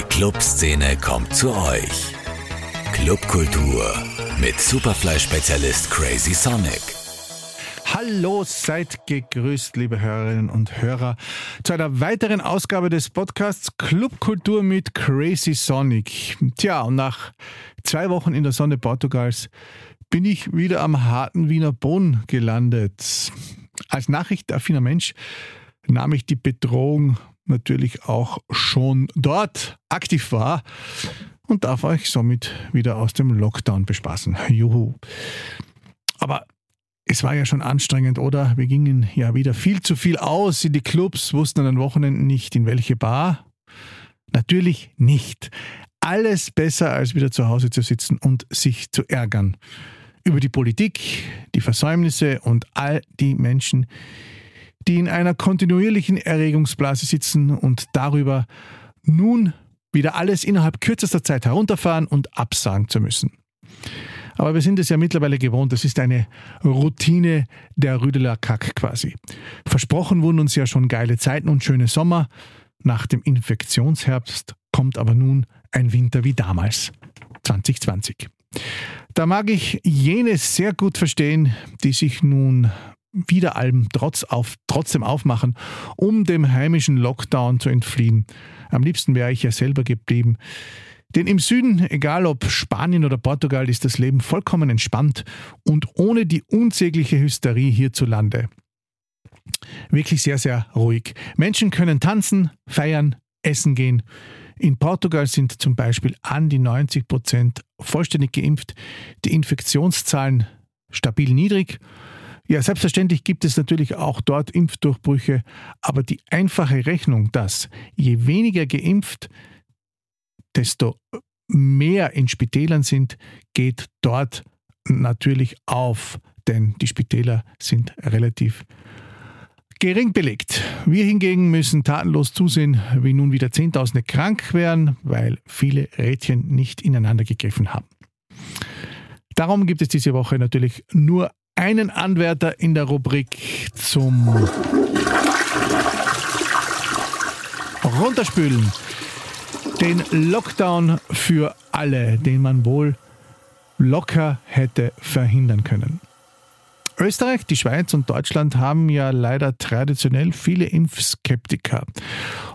Die Clubszene kommt zu euch. Clubkultur mit Superfly-Spezialist Crazy Sonic. Hallo, seid gegrüßt, liebe Hörerinnen und Hörer, zu einer weiteren Ausgabe des Podcasts Clubkultur mit Crazy Sonic. Tja, und nach zwei Wochen in der Sonne Portugals bin ich wieder am harten Wiener Boden gelandet. Als nachrichtenaffiner Mensch nahm ich die Bedrohung natürlich auch schon dort aktiv wahr und darf euch somit wieder aus dem Lockdown bespaßen. Juhu. Aber es war ja schon anstrengend, oder? Wir gingen ja wieder viel zu viel aus in die Clubs, wussten an den Wochenenden nicht, in welche Bar. Natürlich nicht. Alles besser, als wieder zu Hause zu sitzen und sich zu ärgern. Über die Politik, die Versäumnisse und all die Menschen, die in einer kontinuierlichen Erregungsblase sitzen und darüber nun wieder alles innerhalb kürzester Zeit herunterfahren und absagen zu müssen. Aber wir sind es ja mittlerweile gewohnt, das ist eine Routine der Rüdeler Kack quasi. Versprochen wurden uns ja schon geile Zeiten und schöne Sommer. Nach dem Infektionsherbst kommt aber nun ein Winter wie damals, 2020. Da mag ich jene sehr gut verstehen, die sich nun wieder Alben trotz auf, trotzdem aufmachen, um dem heimischen Lockdown zu entfliehen. Am liebsten wäre ich ja selber geblieben. Denn im Süden, egal ob Spanien oder Portugal, ist das Leben vollkommen entspannt und ohne die unsägliche Hysterie hierzulande. Wirklich sehr, sehr ruhig. Menschen können tanzen, feiern, essen gehen. In Portugal sind zum Beispiel an die 90 Prozent vollständig geimpft, die Infektionszahlen stabil niedrig ja, selbstverständlich gibt es natürlich auch dort Impfdurchbrüche, aber die einfache Rechnung, dass je weniger geimpft, desto mehr in Spitälern sind, geht dort natürlich auf, denn die Spitäler sind relativ gering belegt. Wir hingegen müssen tatenlos zusehen, wie nun wieder Zehntausende krank werden, weil viele Rädchen nicht ineinander gegriffen haben. Darum gibt es diese Woche natürlich nur einen Anwärter in der Rubrik zum Runterspülen. Den Lockdown für alle, den man wohl locker hätte verhindern können. Österreich, die Schweiz und Deutschland haben ja leider traditionell viele Impfskeptiker.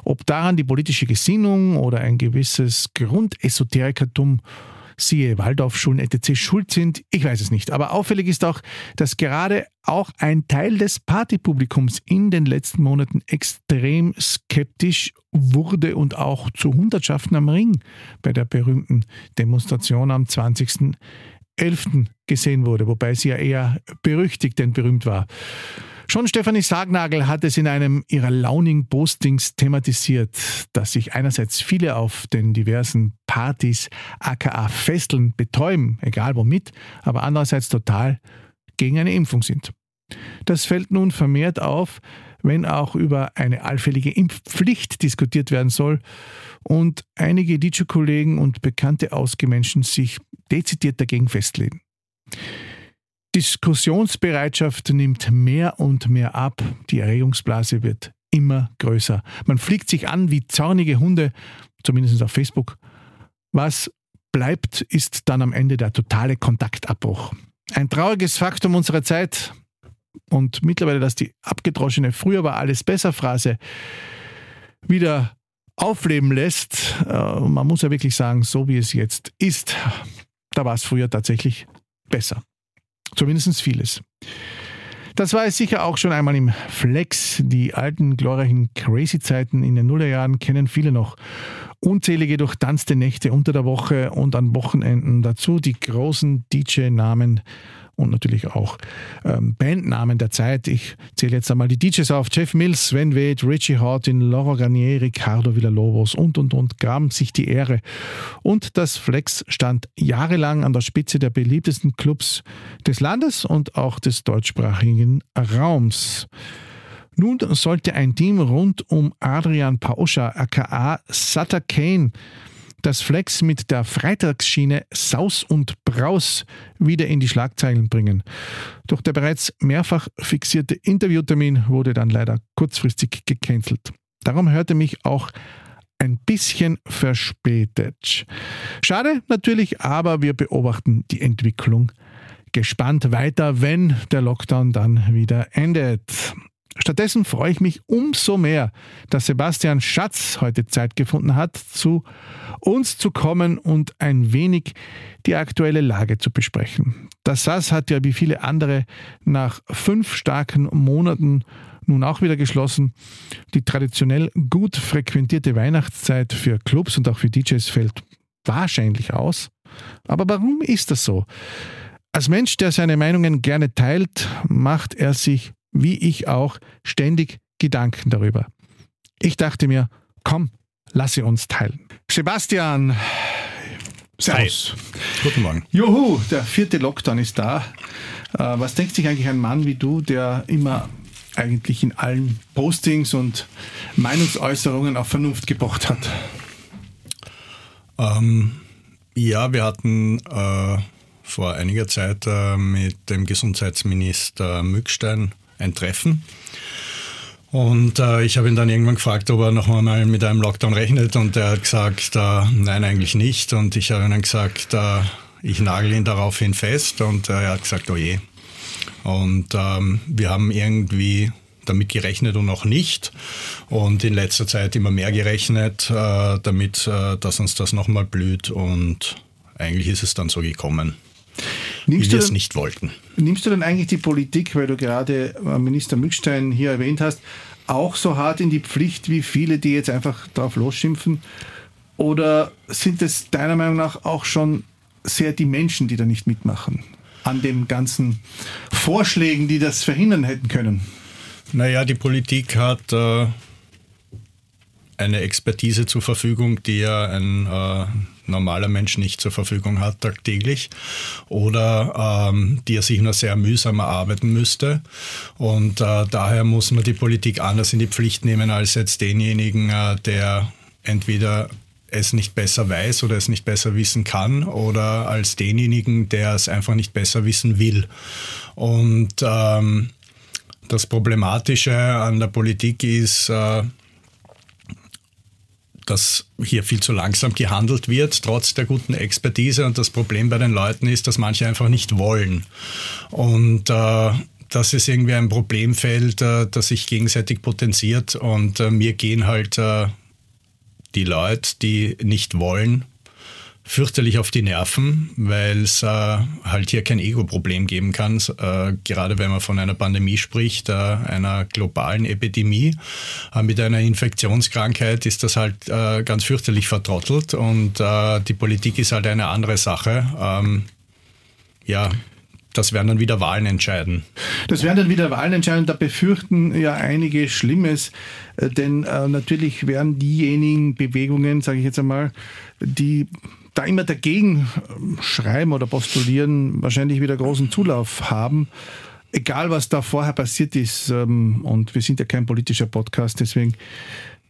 Ob daran die politische Gesinnung oder ein gewisses Grundesoterikertum siehe Waldorfschulen etc. schuld sind, ich weiß es nicht. Aber auffällig ist auch, dass gerade auch ein Teil des Partypublikums in den letzten Monaten extrem skeptisch wurde und auch zu Hundertschaften am Ring bei der berühmten Demonstration am 20.11. gesehen wurde, wobei sie ja eher berüchtigt denn berühmt war. Schon Stefanie Sargnagel hat es in einem ihrer Launing-Postings thematisiert, dass sich einerseits viele auf den diversen Partys, aka Festeln, betäuben, egal womit, aber andererseits total gegen eine Impfung sind. Das fällt nun vermehrt auf, wenn auch über eine allfällige Impfpflicht diskutiert werden soll und einige DJ-Kollegen und bekannte Ausgemenschen sich dezidiert dagegen festlegen. Diskussionsbereitschaft nimmt mehr und mehr ab. Die Erregungsblase wird immer größer. Man fliegt sich an wie zornige Hunde, zumindest auf Facebook. Was bleibt, ist dann am Ende der totale Kontaktabbruch. Ein trauriges Faktum unserer Zeit und mittlerweile, dass die abgedroschene Früher war alles besser Phrase wieder aufleben lässt. Äh, man muss ja wirklich sagen, so wie es jetzt ist, da war es früher tatsächlich besser. Zumindest vieles. Das war es sicher auch schon einmal im Flex. Die alten, glorreichen Crazy-Zeiten in den Nullerjahren kennen viele noch. Unzählige durchtanzte Nächte unter der Woche und an Wochenenden. Dazu die großen DJ-Namen und natürlich auch ähm, Bandnamen der Zeit. Ich zähle jetzt einmal die DJs auf. Jeff Mills, Sven Wade, Richie Hortin, Laura Garnier, Ricardo Villalobos und, und, und gaben sich die Ehre. Und das Flex stand jahrelang an der Spitze der beliebtesten Clubs des Landes und auch des deutschsprachigen Raums. Nun sollte ein Team rund um Adrian Pauscha, aka Sutter Kane, das Flex mit der Freitagsschiene Saus und Braus wieder in die Schlagzeilen bringen. Doch der bereits mehrfach fixierte Interviewtermin wurde dann leider kurzfristig gecancelt. Darum hörte mich auch ein bisschen verspätet. Schade natürlich, aber wir beobachten die Entwicklung gespannt weiter, wenn der Lockdown dann wieder endet. Stattdessen freue ich mich umso mehr, dass Sebastian Schatz heute Zeit gefunden hat, zu uns zu kommen und ein wenig die aktuelle Lage zu besprechen. Das SAS hat ja wie viele andere nach fünf starken Monaten nun auch wieder geschlossen. Die traditionell gut frequentierte Weihnachtszeit für Clubs und auch für DJs fällt wahrscheinlich aus. Aber warum ist das so? Als Mensch, der seine Meinungen gerne teilt, macht er sich, wie ich auch, ständig Gedanken darüber. Ich dachte mir, komm, lasse uns teilen. Sebastian, Servus. Hi. Guten Morgen. Juhu, der vierte Lockdown ist da. Äh, was denkt sich eigentlich ein Mann wie du, der immer eigentlich in allen Postings und Meinungsäußerungen auf Vernunft gepocht hat? Ähm, ja, wir hatten äh, vor einiger Zeit äh, mit dem Gesundheitsminister Mückstein ein Treffen. Und äh, ich habe ihn dann irgendwann gefragt, ob er noch einmal mit einem Lockdown rechnet und er hat gesagt, äh, nein, eigentlich nicht. Und ich habe ihm dann gesagt, äh, ich nagel ihn daraufhin fest und er hat gesagt, oh je. Und ähm, wir haben irgendwie damit gerechnet und auch nicht. Und in letzter Zeit immer mehr gerechnet, äh, damit, äh, dass uns das nochmal blüht. Und eigentlich ist es dann so gekommen. Nimmst wie wir es nicht wollten. Nimmst du denn eigentlich die Politik, weil du gerade äh, Minister Mückstein hier erwähnt hast, auch so hart in die Pflicht wie viele, die jetzt einfach drauf losschimpfen? Oder sind es deiner Meinung nach auch schon sehr die Menschen, die da nicht mitmachen? An den ganzen Vorschlägen, die das verhindern hätten können? Naja, die Politik hat äh, eine Expertise zur Verfügung, die ja ein äh, normaler Mensch nicht zur Verfügung hat tagtäglich oder ähm, die er sich nur sehr mühsam erarbeiten müsste. Und äh, daher muss man die Politik anders in die Pflicht nehmen als jetzt denjenigen, äh, der entweder es nicht besser weiß oder es nicht besser wissen kann oder als denjenigen, der es einfach nicht besser wissen will. Und ähm, das Problematische an der Politik ist, äh, dass hier viel zu langsam gehandelt wird, trotz der guten Expertise. Und das Problem bei den Leuten ist, dass manche einfach nicht wollen. Und äh, das ist irgendwie ein Problemfeld, äh, das sich gegenseitig potenziert. Und äh, mir gehen halt äh, die Leute, die nicht wollen, fürchterlich auf die Nerven, weil es äh, halt hier kein Ego-Problem geben kann, äh, gerade wenn man von einer Pandemie spricht, äh, einer globalen Epidemie. Äh, mit einer Infektionskrankheit ist das halt äh, ganz fürchterlich vertrottelt und äh, die Politik ist halt eine andere Sache. Ähm, ja, das werden dann wieder Wahlen entscheiden. Das werden dann wieder Wahlen entscheiden. Da befürchten ja einige Schlimmes, denn natürlich werden diejenigen Bewegungen, sage ich jetzt einmal, die da immer dagegen ähm, schreiben oder postulieren, wahrscheinlich wieder großen Zulauf haben. Egal, was da vorher passiert ist, ähm, und wir sind ja kein politischer Podcast, deswegen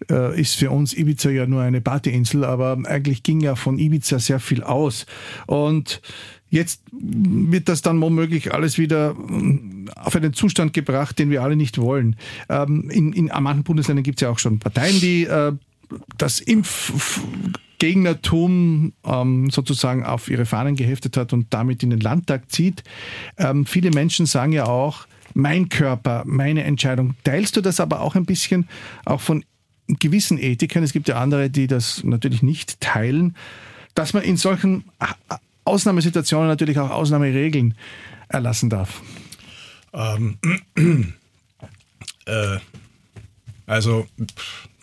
äh, ist für uns Ibiza ja nur eine Partyinsel, aber eigentlich ging ja von Ibiza sehr viel aus. Und jetzt wird das dann womöglich alles wieder ähm, auf einen Zustand gebracht, den wir alle nicht wollen. In, in manchen Bundesländern gibt es ja auch schon Parteien, die äh, das Impf Gegnertum ähm, sozusagen auf ihre Fahnen geheftet hat und damit in den Landtag zieht. Ähm, viele Menschen sagen ja auch, mein Körper, meine Entscheidung. Teilst du das aber auch ein bisschen auch von gewissen Ethikern? Es gibt ja andere, die das natürlich nicht teilen, dass man in solchen Ausnahmesituationen natürlich auch Ausnahmeregeln erlassen darf. Ähm, äh, also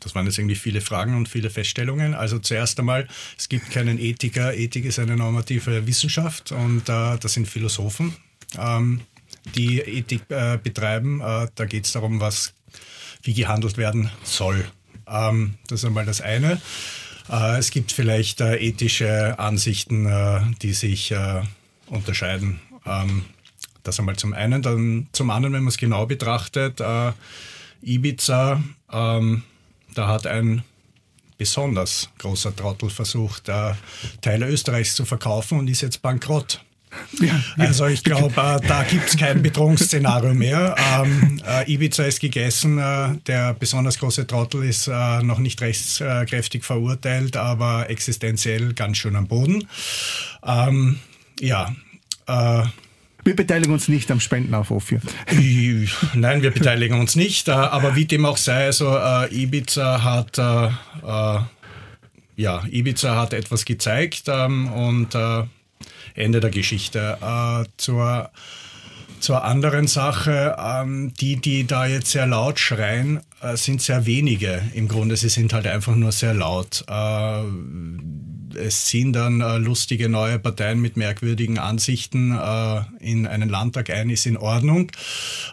das waren jetzt irgendwie viele Fragen und viele Feststellungen. Also zuerst einmal, es gibt keinen Ethiker. Ethik ist eine normative Wissenschaft und äh, das sind Philosophen, ähm, die Ethik äh, betreiben. Äh, da geht es darum, was, wie gehandelt werden soll. Ähm, das ist einmal das eine. Äh, es gibt vielleicht äh, ethische Ansichten, äh, die sich unterscheiden. Ähm, das einmal zum einen. Dann zum anderen, wenn man es genau betrachtet, Ibiza ähm, da hat ein besonders großer Trottel versucht, Teile Österreichs zu verkaufen und ist jetzt bankrott. Ja, also ich glaube, äh, da gibt es kein Bedrohungsszenario mehr. Ähm, äh, Ibiza ist gegessen, äh, der besonders große Trottel ist äh, noch nicht rechtskräftig verurteilt, aber existenziell ganz schön am Boden. Ähm, ja. Äh, wir beteiligen uns nicht am Spendenaufruf hier. Nein, wir beteiligen uns nicht. Äh, aber wie dem auch sei, also Ibiza hat ja, Ibiza hat etwas gezeigt ähm, und Ende der Geschichte. Äh, zur, zur anderen Sache, ähm, die, die da jetzt sehr laut schreien, äh, sind sehr wenige. Im Grunde, sie sind halt einfach nur sehr laut. Äh, es ziehen dann äh, lustige neue Parteien mit merkwürdigen Ansichten äh, in einen Landtag ein, ist in Ordnung.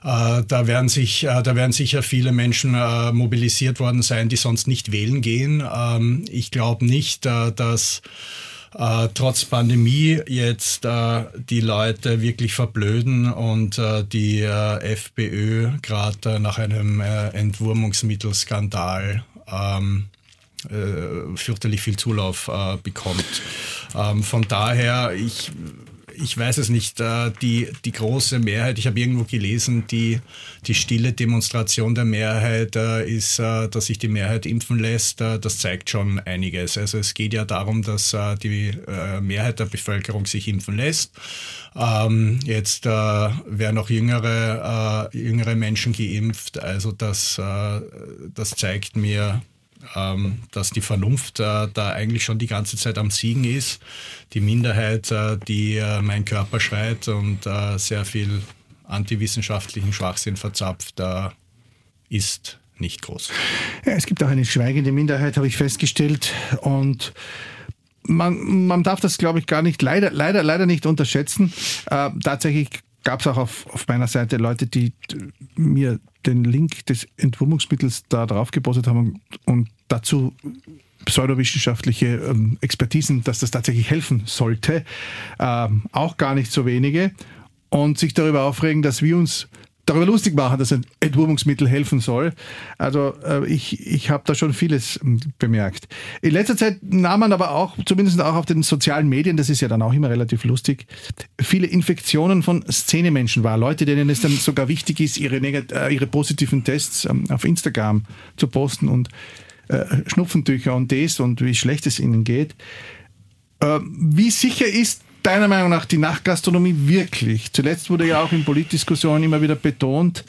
Äh, da, werden sich, äh, da werden sicher viele Menschen äh, mobilisiert worden sein, die sonst nicht wählen gehen. Ähm, ich glaube nicht, äh, dass äh, trotz Pandemie jetzt äh, die Leute wirklich verblöden und äh, die äh, FPÖ gerade äh, nach einem äh, Entwurmungsmittelskandal ähm, fürchterlich viel Zulauf bekommt. Ähm, von daher, ich ich weiß es nicht, äh, die, die große Mehrheit, ich habe irgendwo gelesen, die, die stille Demonstration der Mehrheit äh, ist, äh, dass sich die Mehrheit impfen lässt. Das zeigt schon einiges. Also es geht ja darum, dass die Mehrheit der Bevölkerung sich impfen lässt. Ähm, jetzt werden auch jüngere, jüngere Menschen geimpft. Also das, das zeigt mir, ähm, dass die Vernunft äh, da eigentlich schon die ganze Zeit am Siegen ist. Die Minderheit, äh, die äh, mein Körper schreit und äh, sehr viel antiwissenschaftlichen Schwachsinn verzapft, äh, ist nicht groß. Ja, es gibt auch eine schweigende Minderheit, habe ich festgestellt. Und man, man darf das, glaube ich, gar nicht, leider, leider, leider nicht unterschätzen. Äh, tatsächlich gab es auch auf, auf meiner Seite Leute, die mir den Link des Entwurmungsmittels da drauf gepostet haben und dazu pseudowissenschaftliche ähm, Expertisen, dass das tatsächlich helfen sollte, ähm, auch gar nicht so wenige. Und sich darüber aufregen, dass wir uns darüber lustig machen, dass ein Entwurmungsmittel helfen soll. Also äh, ich, ich habe da schon vieles ähm, bemerkt. In letzter Zeit nahm man aber auch, zumindest auch auf den sozialen Medien, das ist ja dann auch immer relativ lustig, viele Infektionen von Szenemenschen wahr. Leute, denen es dann sogar wichtig ist, ihre, äh, ihre positiven Tests ähm, auf Instagram zu posten und äh, Schnupfentücher und das und wie schlecht es ihnen geht. Äh, wie sicher ist deiner Meinung nach die Nachtgastronomie wirklich? Zuletzt wurde ja auch in Politdiskussionen immer wieder betont,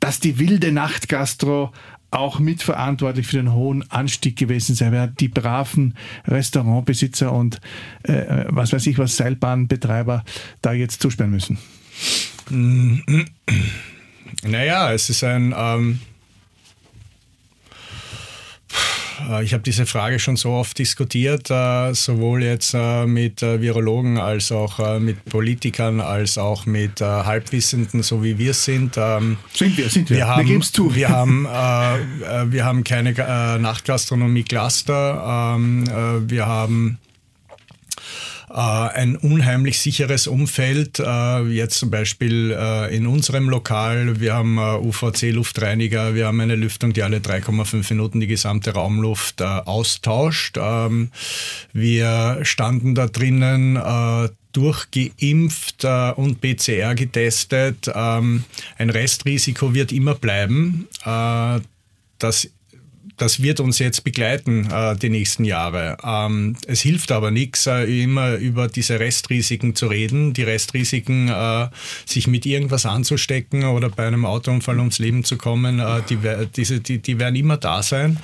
dass die wilde Nachtgastro auch mitverantwortlich für den hohen Anstieg gewesen sei, weil die braven Restaurantbesitzer und äh, was weiß ich was, Seilbahnbetreiber da jetzt zusperren müssen. Naja, es ist ein ähm, Äh, ich habe diese Frage schon so oft diskutiert, äh, sowohl jetzt äh, mit Virologen als auch mit Politikern, als auch mit Halbwissenden, so wie wir sind. Ähm, sind wir, sind wir. Wir, haben, wir zu. Wir haben, wir haben keine Nachtgastronomie-Cluster. Ähm, wir haben äh, ein unheimlich sicheres Umfeld. Äh, jetzt zum Beispiel äh, in unserem Lokal, wir haben UVC-Luftreiniger, wir haben eine Lüftung, die alle 3,5 Minuten die gesamte Raumluft austauscht. Ähm, wir standen da drinnen durchgeimpft äh, und PCR getestet. Ähm, ein Restrisiko wird immer bleiben. Äh, das das wird uns jetzt begleiten äh, die nächsten Jahre. Ähm, es hilft aber nichts, äh, immer über diese Restrisiken zu reden, die Restrisiken, äh, sich mit irgendwas anzustecken oder bei einem Autounfall ums Leben zu kommen, äh, die, diese, die, die werden immer da sein.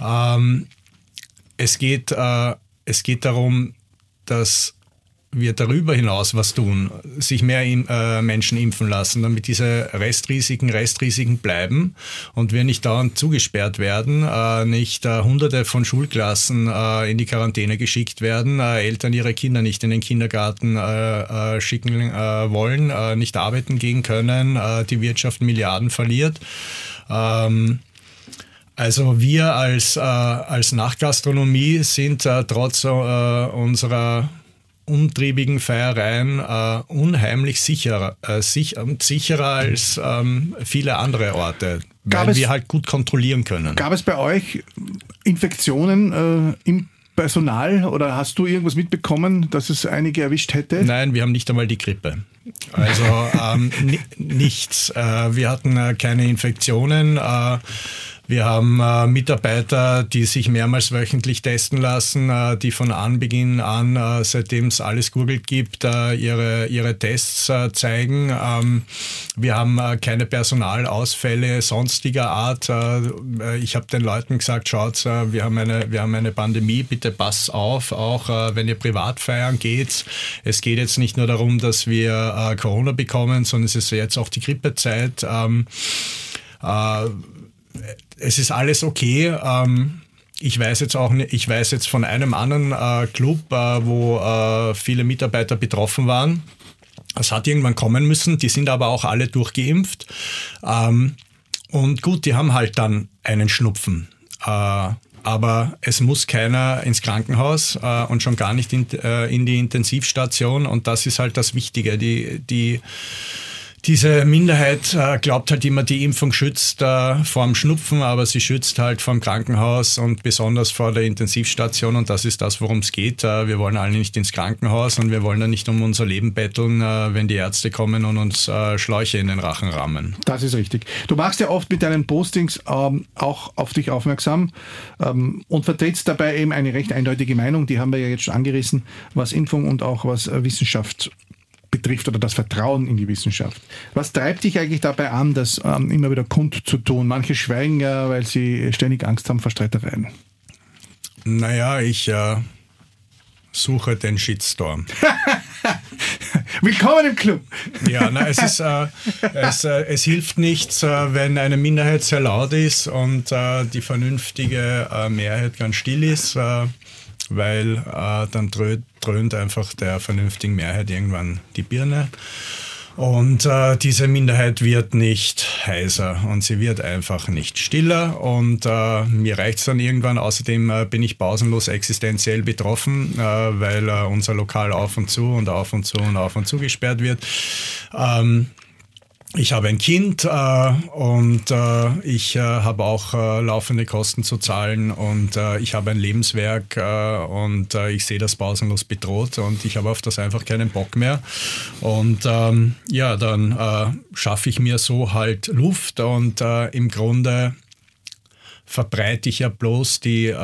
Ähm, es, geht, äh, es geht darum, dass wir darüber hinaus was tun, sich mehr äh, Menschen impfen lassen, damit diese Restrisiken Restrisiken bleiben und wir nicht dauernd zugesperrt werden, äh, nicht äh, hunderte von Schulklassen äh, in die Quarantäne geschickt werden, äh, Eltern ihre Kinder nicht in den Kindergarten äh, schicken wollen, nicht arbeiten gehen können, die Wirtschaft Milliarden verliert. Ähm, also wir als, als Nachtgastronomie sind trotz unserer umtriebigen Feiereien äh, unheimlich sicherer, äh, sich, sicherer als ähm, viele andere Orte, weil es, wir halt gut kontrollieren können. Gab es bei euch Infektionen äh, im Personal oder hast du irgendwas mitbekommen, dass es einige erwischt hätte? Nein, wir haben nicht einmal die Grippe. Also ähm, nichts. Äh, wir hatten äh, keine Infektionen. Äh, wir haben äh, Mitarbeiter, die sich mehrmals wöchentlich testen lassen, äh, die von Anbeginn an, äh, seitdem es alles googelt gibt, äh, ihre, ihre Tests äh, zeigen. Ähm, wir haben äh, keine Personalausfälle sonstiger Art. ich habe den Leuten gesagt, schaut, wir, haben eine, wir haben eine Pandemie, bitte pass auf, auch wenn ihr privat feiern geht. Es geht jetzt nicht nur darum, dass wir Corona bekommen, sondern es ist jetzt auch die Grippezeit. Ähm, es ist alles okay. Ähm, ich weiß jetzt auch nicht, ich weiß jetzt von einem anderen äh, Club, äh, wo äh, viele Mitarbeiter betroffen waren. Es hat irgendwann kommen müssen, die sind aber auch alle durchgeimpft. Ähm, und gut, die haben halt dann einen Schnupfen. Äh, aber es muss keiner ins Krankenhaus äh, und schon gar nicht in, äh, in die Intensivstation. Und das ist halt das Wichtige. Die, die diese Minderheit äh, glaubt halt immer, die Impfung schützt äh, vor dem Schnupfen, aber sie schützt halt vor dem Krankenhaus und besonders vor der Intensivstation und das ist das, worum es geht. Äh, wir wollen alle nicht ins Krankenhaus und wir wollen dann nicht um unser Leben betteln, äh, wenn die Ärzte kommen und uns Schläuche in den Rachen rammen. Das ist richtig. Du machst ja oft mit deinen Postings ähm, auch auf dich aufmerksam ähm, und vertrittst dabei eben eine recht eindeutige Meinung, die haben wir ja jetzt schon angerissen, was Impfung und auch was Wissenschaft betrifft oder das Vertrauen in die Wissenschaft. Was treibt dich eigentlich dabei an, das ähm, immer wieder kundzutun? Manche schweigen ja, weil sie ständig Angst haben vor Streitereien. Naja, ich äh, suche den Shitstorm. Willkommen im Club. Ja, na, es, ist, äh, es, äh, es hilft nichts, äh, wenn eine Minderheit sehr laut ist und äh, die vernünftige äh, Mehrheit ganz still ist, äh, weil dann dröhnt dröhnt einfach der vernünftigen Mehrheit irgendwann die Birne. Und äh, diese Minderheit wird nicht heiser und sie wird einfach nicht stiller. Und äh, mir reicht es dann irgendwann. Außerdem äh, bin ich pausenlos existenziell betroffen, äh, weil äh, unser Lokal auf und zu und auf und zu und auf und zu gesperrt wird. Ähm, ich habe ein Kind äh, und äh, ich äh, habe auch äh, laufende Kosten zu zahlen und äh, ich habe ein Lebenswerk äh, und ich sehe das pausenlos bedroht und ich habe auf das einfach keinen Bock mehr. Und ähm, ja, dann schaffe ich mir so halt Luft und im Grunde verbreite ich ja bloß die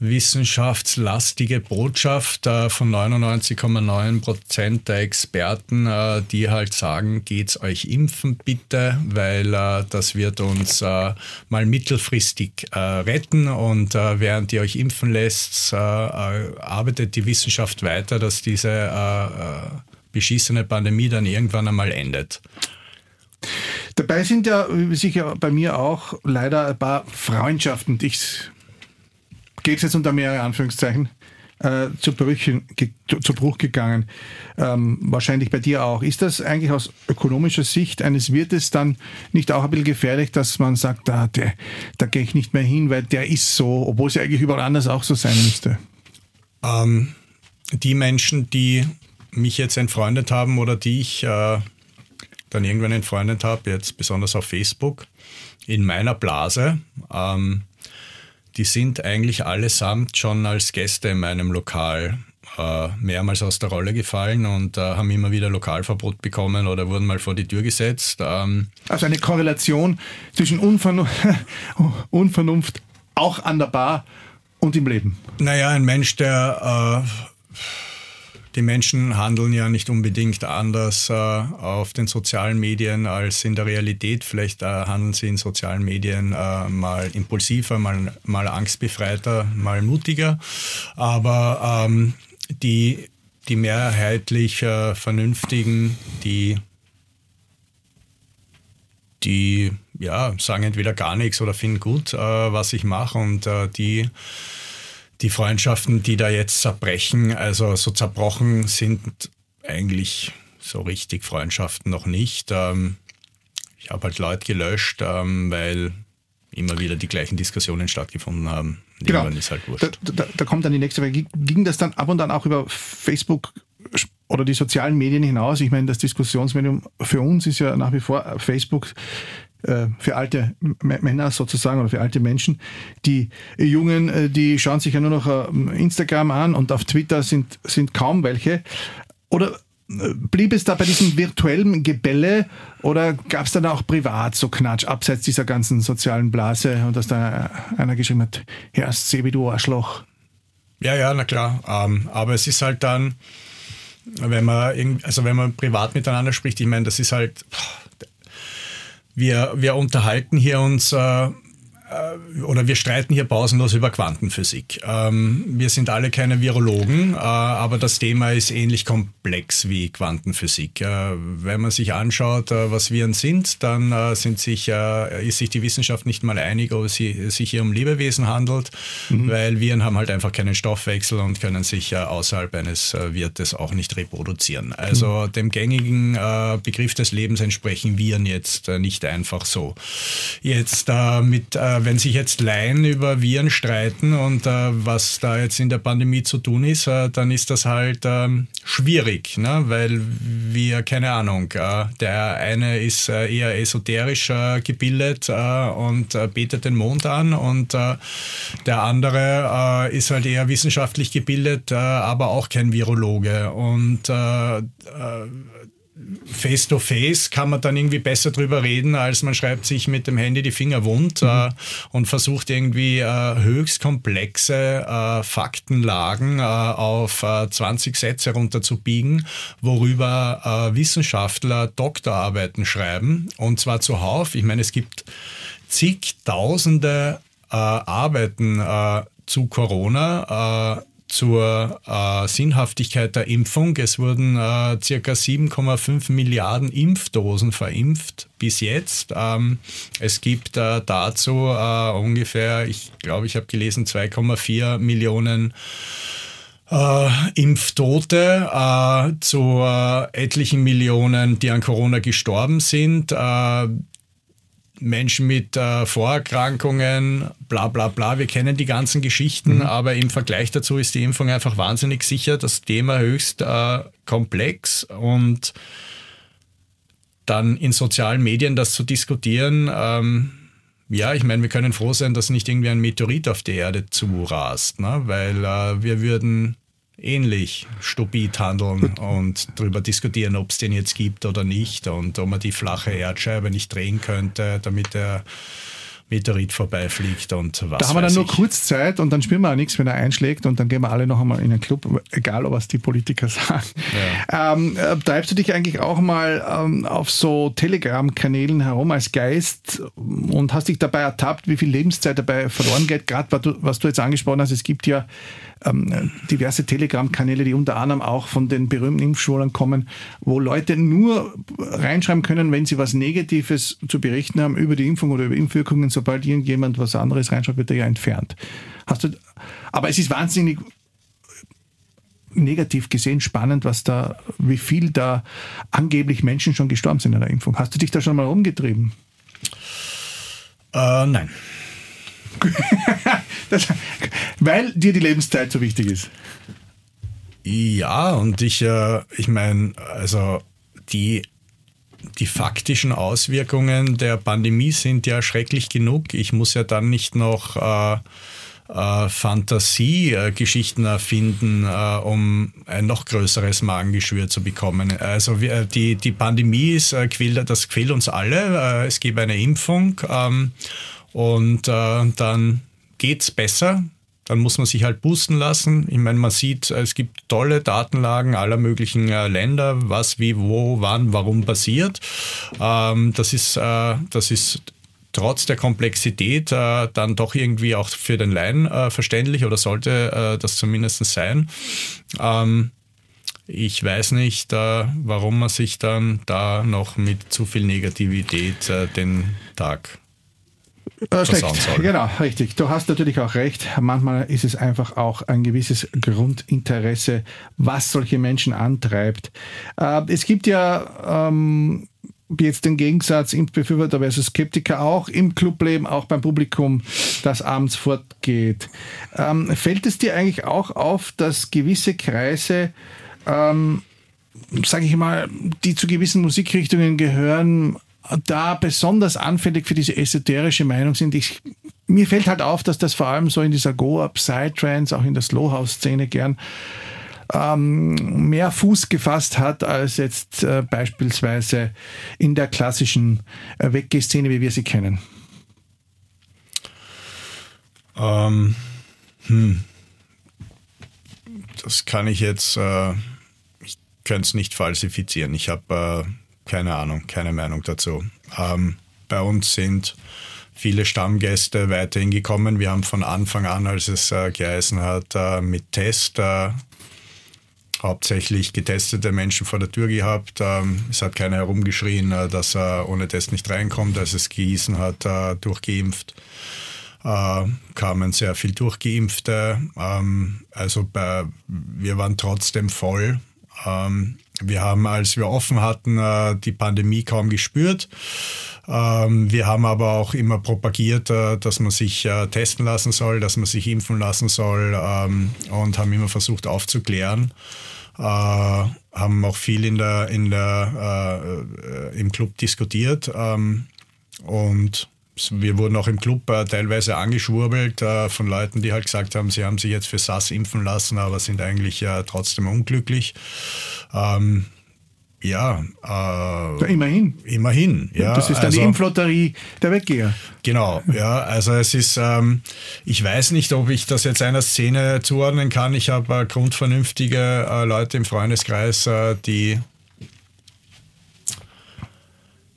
wissenschaftslastige Botschaft äh, von 99,9 Prozent der Experten, äh, die halt sagen, geht's euch impfen bitte, weil äh, das wird uns äh, mal mittelfristig äh, retten und äh, während ihr euch impfen lässt, arbeitet die Wissenschaft weiter, dass diese beschissene Pandemie dann irgendwann einmal endet. Dabei sind ja sicher bei mir auch leider ein paar Freundschaften, die ich geht es jetzt unter mehrere Anführungszeichen, äh, zu, Brüchen, zu Bruch gegangen. Ähm, wahrscheinlich bei dir auch. Ist das eigentlich aus ökonomischer Sicht eines Wirtes dann nicht auch ein bisschen gefährlich, dass man sagt, da, der, da gehe ich nicht mehr hin, weil der ist so, obwohl es ja eigentlich überall anders auch so sein müsste? Ähm, die Menschen, die mich jetzt entfreundet haben oder die ich äh, dann irgendwann entfreundet habe, jetzt besonders auf Facebook, in meiner Blase, ähm, die sind eigentlich allesamt schon als Gäste in meinem Lokal äh, mehrmals aus der Rolle gefallen und äh, haben immer wieder Lokalverbot bekommen oder wurden mal vor die Tür gesetzt. Ähm also eine Korrelation zwischen Unvernun Unvernunft auch an der Bar und im Leben. Naja, ein Mensch, der äh, die Menschen handeln ja nicht unbedingt anders äh, auf den sozialen Medien als in der Realität. Vielleicht äh, handeln sie in sozialen Medien äh, mal impulsiver, mal, mal angstbefreiter, mal mutiger. Aber ähm, die, die mehrheitlich äh, Vernünftigen, die, die ja, sagen entweder gar nichts oder finden gut, äh, was ich mache und äh, die die Freundschaften, die da jetzt zerbrechen, also so zerbrochen sind eigentlich so richtig Freundschaften noch nicht. Ähm, ich habe halt Leute gelöscht, ähm, weil immer wieder die gleichen Diskussionen stattgefunden haben. Genau. Halt. Da, da, da kommt dann die nächste Frage. Ging das dann ab und an auch über Facebook oder die sozialen Medien hinaus? Ich meine, das Diskussionsmedium für uns ist ja nach wie vor Facebook äh, für alte Männer sozusagen oder für alte Menschen. Die Jungen, äh, die schauen sich ja nur noch äh, Instagram an und auf Twitter sind, sind kaum welche. Oder blieb es da bei diesem virtuellen Gebälle oder gab es dann auch privat so Knatsch, abseits dieser ganzen sozialen Blase und dass da einer geschrieben hat, Herr Sebi, du Arschloch? Ja, ja, na klar. Ähm, aber es ist halt dann, wenn man, also wenn man privat miteinander spricht, ich meine, das ist halt, wir, wir unterhalten hier uns äh, oder wir streiten hier pausenlos über Quantenphysik. Ähm, wir sind alle keine Virologen, äh, aber das Thema ist ähnlich komplex wie Quantenphysik. Äh, wenn man sich anschaut, was Viren sind, dann sind sich, ist sich die Wissenschaft nicht mal einig, ob es sich hier um Lebewesen handelt, mhm. weil Viren haben halt einfach keinen Stoffwechsel und können sich außerhalb eines Wirtes auch nicht reproduzieren. Also mhm. dem gängigen Begriff des Lebens entsprechen Viren jetzt nicht einfach so. Jetzt mit wenn sich jetzt Laien über Viren streiten und äh, was da jetzt in der Pandemie zu tun ist, äh, dann ist das halt ähm, schwierig, ne? weil wir, keine Ahnung, äh, der eine ist äh, eher esoterisch äh, gebildet äh, und betet den Mond an und der andere ist halt eher wissenschaftlich gebildet, aber auch kein Virologe und face to face kann man dann irgendwie besser drüber reden, als man schreibt sich mit dem Handy die Finger wund mhm. äh, und versucht irgendwie äh, höchst komplexe äh, Faktenlagen äh, auf 20 äh, Sätze runterzubiegen, worüber äh, Wissenschaftler Doktorarbeiten schreiben und zwar zuhauf. Ich meine, es gibt zigtausende Arbeiten zu Corona zur äh, Sinnhaftigkeit der Impfung. Es wurden äh, circa 7,5 Milliarden Impfdosen verimpft bis jetzt. Ähm, es gibt äh, dazu äh, ungefähr, ich glaube, ich habe gelesen, 2,4 Millionen äh, Impftote äh, zu äh, etlichen Millionen, die an Corona gestorben sind. Menschen mit äh, Vorerkrankungen, bla bla bla. Wir kennen die ganzen Geschichten, mhm. aber im Vergleich dazu ist die Impfung einfach wahnsinnig sicher, das Thema höchst äh, komplex und dann in sozialen Medien das zu diskutieren, ähm, ja, ich meine, wir können froh sein, dass nicht irgendwie ein Meteorit auf die Erde zurast, ne? weil äh, wir würden ähnlich stupid handeln und darüber diskutieren, ob es den jetzt gibt oder nicht und ob man die flache Erdscheibe nicht drehen könnte, damit der Meteorit vorbeifliegt und was. Da haben wir dann ich. nur kurz Zeit und dann spielen wir auch nichts, wenn er einschlägt und dann gehen wir alle noch einmal in den Club, egal was die Politiker sagen. Ja. Ähm, äh, treibst du dich eigentlich auch mal ähm, auf so Telegram-Kanälen herum als Geist und hast dich dabei ertappt, wie viel Lebenszeit dabei verloren geht? Gerade was du jetzt angesprochen hast, es gibt ja ähm, diverse Telegram-Kanäle, die unter anderem auch von den berühmten Impfschulen kommen, wo Leute nur reinschreiben können, wenn sie was Negatives zu berichten haben über die Impfung oder über Impfwirkungen. Sobald irgendjemand was anderes reinschreibt, wird er ja entfernt. Hast du, aber es ist wahnsinnig negativ gesehen spannend, was da, wie viel da angeblich Menschen schon gestorben sind an der Impfung. Hast du dich da schon mal umgetrieben? Äh, nein. das, weil dir die Lebenszeit so wichtig ist. Ja, und ich, äh, ich meine, also die, die faktischen Auswirkungen der Pandemie sind ja schrecklich genug. Ich muss ja dann nicht noch äh, äh, Fantasiegeschichten erfinden, äh, um ein noch größeres Magengeschwür zu bekommen. Also wir, die, die Pandemie ist, äh, quält, das quält uns alle. Äh, es gibt eine Impfung ähm, und äh, dann geht's besser. Dann muss man sich halt boosten lassen. Ich meine, man sieht, es gibt tolle Datenlagen aller möglichen äh, Länder, was, wie, wo, wann, warum passiert. Ähm, das ist, äh, das ist trotz der Komplexität äh, dann doch irgendwie auch für den Laien äh, verständlich oder sollte äh, das zumindest sein. Ähm, ich weiß nicht, äh, warum man sich dann da noch mit zu viel Negativität den Tag äh, schlecht, genau, richtig. Du hast natürlich auch recht. Manchmal ist es einfach auch ein gewisses Grundinteresse, was solche Menschen antreibt. Äh, es gibt ja ähm, jetzt den Gegensatz Impfbefürworter versus Skeptiker auch im Clubleben, auch beim Publikum, das abends fortgeht. Ähm, fällt es dir eigentlich auch auf, dass gewisse Kreise, ähm, sage ich mal, die zu gewissen Musikrichtungen gehören, da besonders anfällig für diese esoterische Meinung sind. Ich, mir fällt halt auf, dass das vor allem so in dieser Goa Psytrance, auch in der Slowhouse-Szene gern ähm, mehr Fuß gefasst hat als jetzt äh, beispielsweise in der klassischen äh, Weggeh-Szene, wie wir sie kennen. Ähm, hm. Das kann ich jetzt, äh, ich könnte es nicht falsifizieren. Ich habe äh, keine Ahnung, keine Meinung dazu. Ähm, bei uns sind viele Stammgäste weiterhin gekommen. Wir haben von Anfang an, als es äh, geheißen hat, äh, mit Test äh, hauptsächlich getestete Menschen vor der Tür gehabt. Ähm, es hat keiner herumgeschrien, äh, dass er ohne Test nicht reinkommt. Als es gießen hat, äh, durchgeimpft. Äh, kamen sehr viel Durchgeimpfte. Ähm, also bei, wir waren trotzdem voll. Ähm, wir haben, als wir offen hatten, die Pandemie kaum gespürt. wir haben aber auch immer propagiert, dass man sich testen lassen soll, dass man sich impfen lassen soll und haben immer versucht aufzuklären äh, haben auch viel in der, in der, äh, im Club diskutiert ähm, und wir wurden auch im Club äh, teilweise angeschwurbelt äh, von Leuten, die halt gesagt haben, sie haben sich jetzt für SAS impfen lassen, aber sind eigentlich äh, trotzdem unglücklich. Ähm, ja, äh, ja, immerhin. Immerhin, ja. Das ist dann also, die Impflotterie der Weggeher. Genau, ja. Also es ist, ähm, ich weiß nicht, ob ich das jetzt einer Szene zuordnen kann. Ich habe äh, grundvernünftige äh, Leute im Freundeskreis, äh, die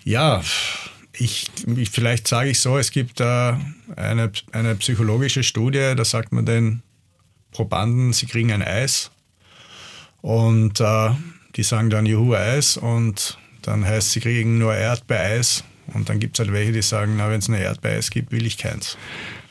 ja, ich, ich vielleicht sage ich so, es gibt äh, eine, eine psychologische Studie, da sagt man den Probanden, sie kriegen ein Eis und äh, die sagen dann Juhu Eis und dann heißt sie kriegen nur Erdbeereis und dann gibt es halt welche, die sagen, na wenn es nur Erdbeereis gibt, will ich keins.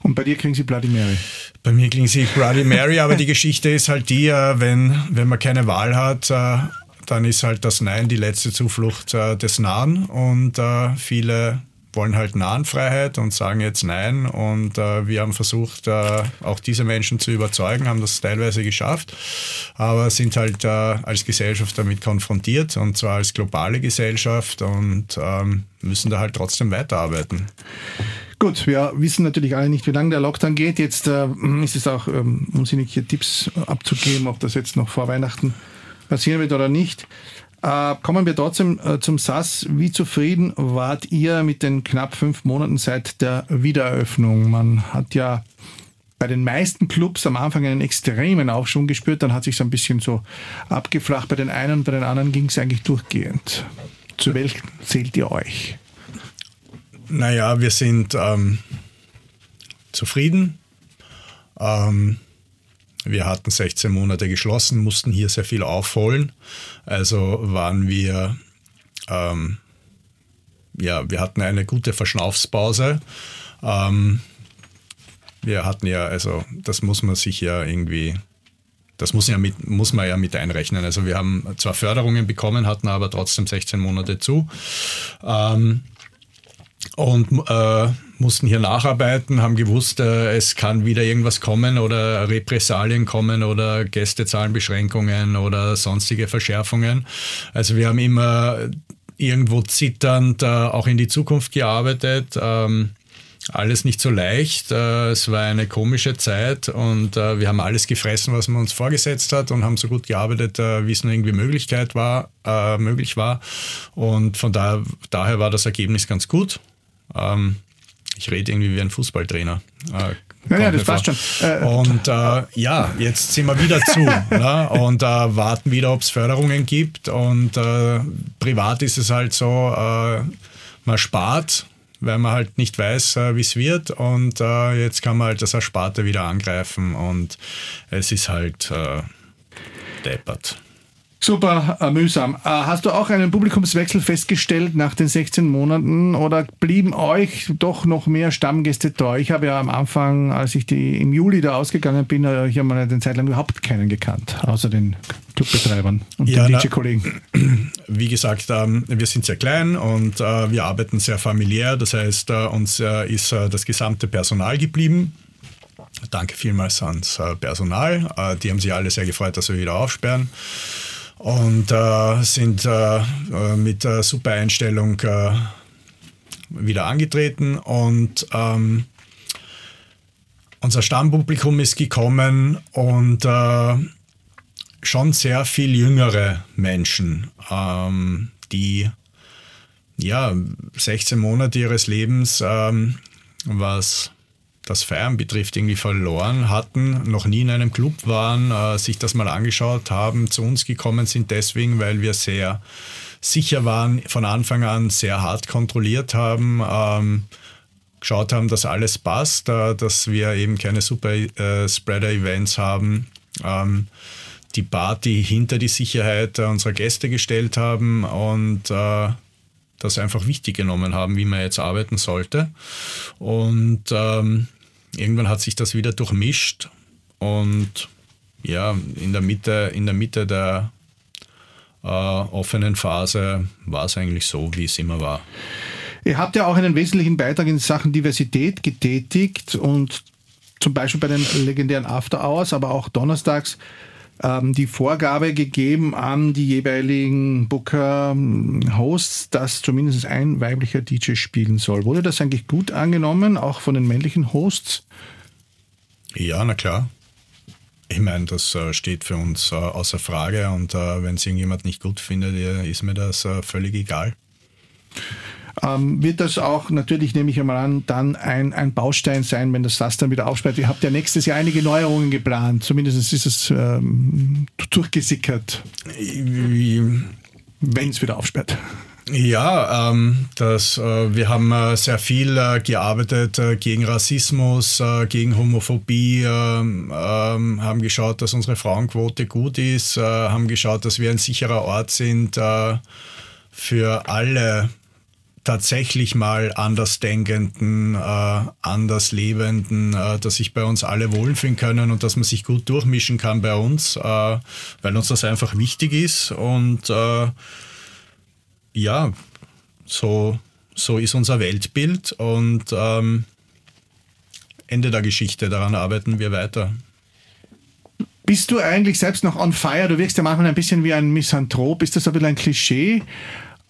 Und bei dir kriegen sie Bloody Mary? Bei mir kriegen sie Bloody Mary, aber die Geschichte ist halt die, äh, wenn, wenn man keine Wahl hat, äh, dann ist halt das Nein die letzte Zuflucht äh, des Nahen und viele wollen halt Nahenfreiheit und sagen jetzt Nein. Und äh, wir haben versucht, äh, auch diese Menschen zu überzeugen, haben das teilweise geschafft, aber sind halt äh, als Gesellschaft damit konfrontiert und zwar als globale Gesellschaft und ähm, müssen da halt trotzdem weiterarbeiten. Gut, wir wissen natürlich alle nicht, wie lange der Lockdown geht. Jetzt äh, ist es auch ähm, unsinnig, hier Tipps abzugeben, ob das jetzt noch vor Weihnachten passieren wird oder nicht. Äh, kommen wir trotzdem äh, zum SAS. Wie zufrieden wart ihr mit den knapp fünf Monaten seit der Wiedereröffnung? Man hat ja bei den meisten Clubs am Anfang einen extremen Aufschwung gespürt, dann hat sich so ein bisschen so abgeflacht. Bei den einen und bei den anderen ging es eigentlich durchgehend. Zu welchem zählt ihr euch? Naja, wir sind ähm, zufrieden. Ähm, wir hatten 16 Monate geschlossen, mussten hier sehr viel aufholen. Also waren wir, ähm, ja, wir hatten eine gute Verschnaufspause. Ähm, wir hatten ja, also das muss man sich ja irgendwie, das muss, ja mit, muss man ja mit einrechnen. Also wir haben zwar Förderungen bekommen, hatten aber trotzdem 16 Monate zu. Ähm, und äh, mussten hier nacharbeiten, haben gewusst, äh, es kann wieder irgendwas kommen oder Repressalien kommen oder Gästezahlenbeschränkungen oder sonstige Verschärfungen. Also wir haben immer irgendwo zitternd äh, auch in die Zukunft gearbeitet. Ähm, alles nicht so leicht. Äh, es war eine komische Zeit und wir haben alles gefressen, was man uns vorgesetzt hat und haben so gut gearbeitet, wie es nur irgendwie Möglichkeit war, möglich war. Und von daher, daher war das Ergebnis ganz gut. Ich rede irgendwie wie ein Fußballtrainer. Äh, ja, ja, das passt schon. Äh, und äh, ja, jetzt sind wir wieder zu ne? und äh, warten wieder, ob es Förderungen gibt. Und äh, privat ist es halt so, äh, man spart, weil man halt nicht weiß, wie es wird. Und jetzt kann man halt das Ersparte wieder angreifen und es ist halt deppert. Super äh, mühsam. Äh, hast du auch einen Publikumswechsel festgestellt nach den 16 Monaten oder blieben euch doch noch mehr Stammgäste treu? Ich habe ja am Anfang, als ich die im Juli da ausgegangen bin, äh, ich habe mal eine Zeit lang überhaupt keinen gekannt, außer den Clubbetreibern und ja, den DJ-Kollegen. Wie gesagt, ähm, wir sind sehr klein und äh, wir arbeiten sehr familiär. Das heißt, äh, uns äh, ist das gesamte Personal geblieben. Danke vielmals ans Personal. Die haben sich alle sehr gefreut, dass wir wieder aufsperren und äh, sind äh, mit äh, super Einstellung äh, wieder angetreten. Und ähm, unser Stammpublikum ist gekommen und äh, schon sehr viel jüngere Menschen, ähm, die ja 16 Monate ihres Lebens, ähm, was das Feiern betrifft, irgendwie verloren hatten, noch nie in einem Club waren, äh, sich das mal angeschaut haben, zu uns gekommen sind deswegen, weil wir sehr sicher waren, von Anfang an sehr hart kontrolliert haben, ähm, geschaut haben, dass alles passt, äh, dass wir eben keine Super äh, haben. Ähm, die Party hinter die Sicherheit unserer Gäste gestellt haben und äh, das einfach wichtig genommen haben, wie man jetzt arbeiten sollte. Und ähm, irgendwann hat sich das wieder durchmischt und ja, in der Mitte, in der Mitte der äh, offenen Phase war es eigentlich so, wie es immer war. Ihr habt ja auch einen wesentlichen Beitrag in Sachen Diversität getätigt und zum Beispiel bei den legendären After Hours, aber auch donnerstags ähm, die Vorgabe gegeben an die jeweiligen Booker-Hosts, dass zumindest ein weiblicher DJ spielen soll. Wurde das eigentlich gut angenommen, auch von den männlichen Hosts? Ja, na klar. Ich meine, das äh, steht für uns äh, außer Frage und äh, wenn es irgendjemand nicht gut findet, ist mir das völlig egal. Ähm, wird das auch natürlich, nehme ich einmal an, dann ein, ein Baustein sein, wenn das SAS dann wieder aufsperrt. Ihr habt ja nächstes Jahr einige Neuerungen geplant. Zumindest ist es ähm, durchgesickert. Wenn es wieder aufsperrt. Ja, ähm, das, äh, wir haben äh, sehr viel äh, gearbeitet äh, gegen Rassismus, äh, gegen Homophobie, ähm, ähm, haben geschaut, dass unsere Frauenquote gut ist, äh, haben geschaut, dass wir ein sicherer Ort sind für alle tatsächlich mal Andersdenkenden, äh, Anderslebenden, äh, dass sich bei uns alle wohlfühlen können und dass man sich gut durchmischen kann bei uns, äh, weil uns das einfach wichtig ist. Und äh, ja, so, so ist unser Weltbild und ähm, Ende der Geschichte, daran arbeiten wir weiter. Bist du eigentlich selbst noch on fire? Du wirkst ja manchmal ein bisschen wie ein Misanthrop. Ist das ein bisschen ein Klischee?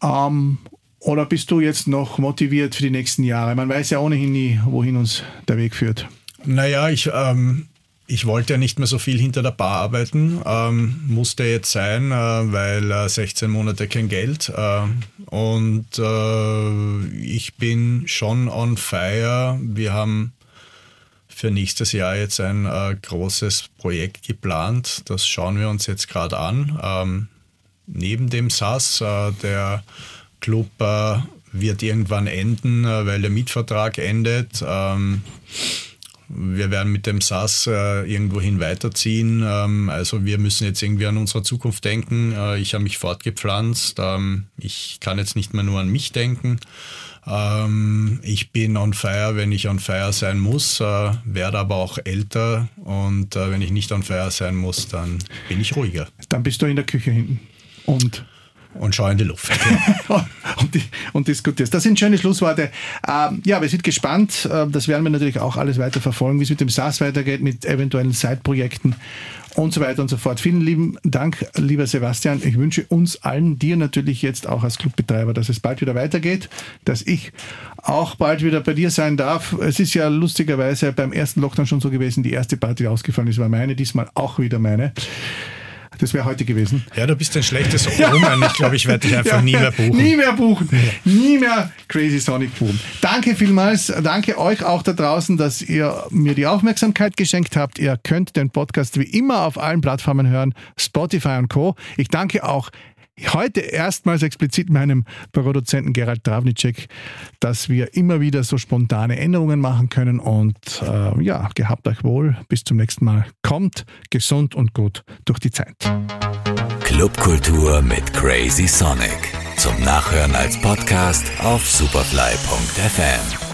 Ähm, oder bist du jetzt noch motiviert für die nächsten Jahre? Man weiß ja ohnehin nie, wohin uns der Weg führt. Naja, ich, ähm, ich wollte ja nicht mehr so viel hinter der Bar arbeiten. Ähm, musste jetzt sein, äh, weil äh, 16 Monate kein Geld. Äh, und äh, ich bin schon on fire. Wir haben für nächstes Jahr jetzt ein äh, großes Projekt geplant. Das schauen wir uns jetzt gerade an. Ähm, neben dem SAS, äh, der Club äh, wird irgendwann enden, äh, weil der Mietvertrag endet. Ähm, wir werden mit dem SAS äh, irgendwohin weiterziehen. Ähm, also wir müssen jetzt irgendwie an unsere Zukunft denken. Äh, ich habe mich fortgepflanzt. Ähm, ich kann jetzt nicht mehr nur an mich denken. Ähm, ich bin on fire, wenn ich on fire sein muss, äh, werde aber auch älter und äh, wenn ich nicht on fire sein muss, dann bin ich ruhiger. Dann bist du in der Küche hinten und und schau in die Luft. und, und, diskutierst. Das sind schöne Schlussworte. Ähm, ja, wir sind gespannt. Ähm, das werden wir natürlich auch alles weiter verfolgen, wie es mit dem SAS weitergeht, mit eventuellen Side-Projekten und so weiter und so fort. Vielen lieben Dank, lieber Sebastian. Ich wünsche uns allen, dir natürlich jetzt auch als Clubbetreiber, dass es bald wieder weitergeht, dass ich auch bald wieder bei dir sein darf. Es ist ja lustigerweise beim ersten Lockdown schon so gewesen, die erste Party, die ausgefallen ist, war meine, diesmal auch wieder meine. Das wäre heute gewesen. Ja, du bist ein schlechtes Omen. Ich glaube, ich werde dich einfach ja, nie mehr buchen. Nie mehr buchen. Nie mehr Crazy Sonic buchen. Danke vielmals. Danke euch auch da draußen, dass ihr mir die Aufmerksamkeit geschenkt habt. Ihr könnt den Podcast wie immer auf allen Plattformen hören. Spotify und Co. Ich danke auch heute erstmals explizit meinem Produzenten Gerald Travnicek, dass wir immer wieder so spontane Änderungen machen können. Und äh, ja, gehabt euch wohl. Bis zum nächsten Mal. Kommt gesund und gut durch die Zeit. Clubkultur mit Crazy Sonic. Zum Nachhören als Podcast auf superfly.fm.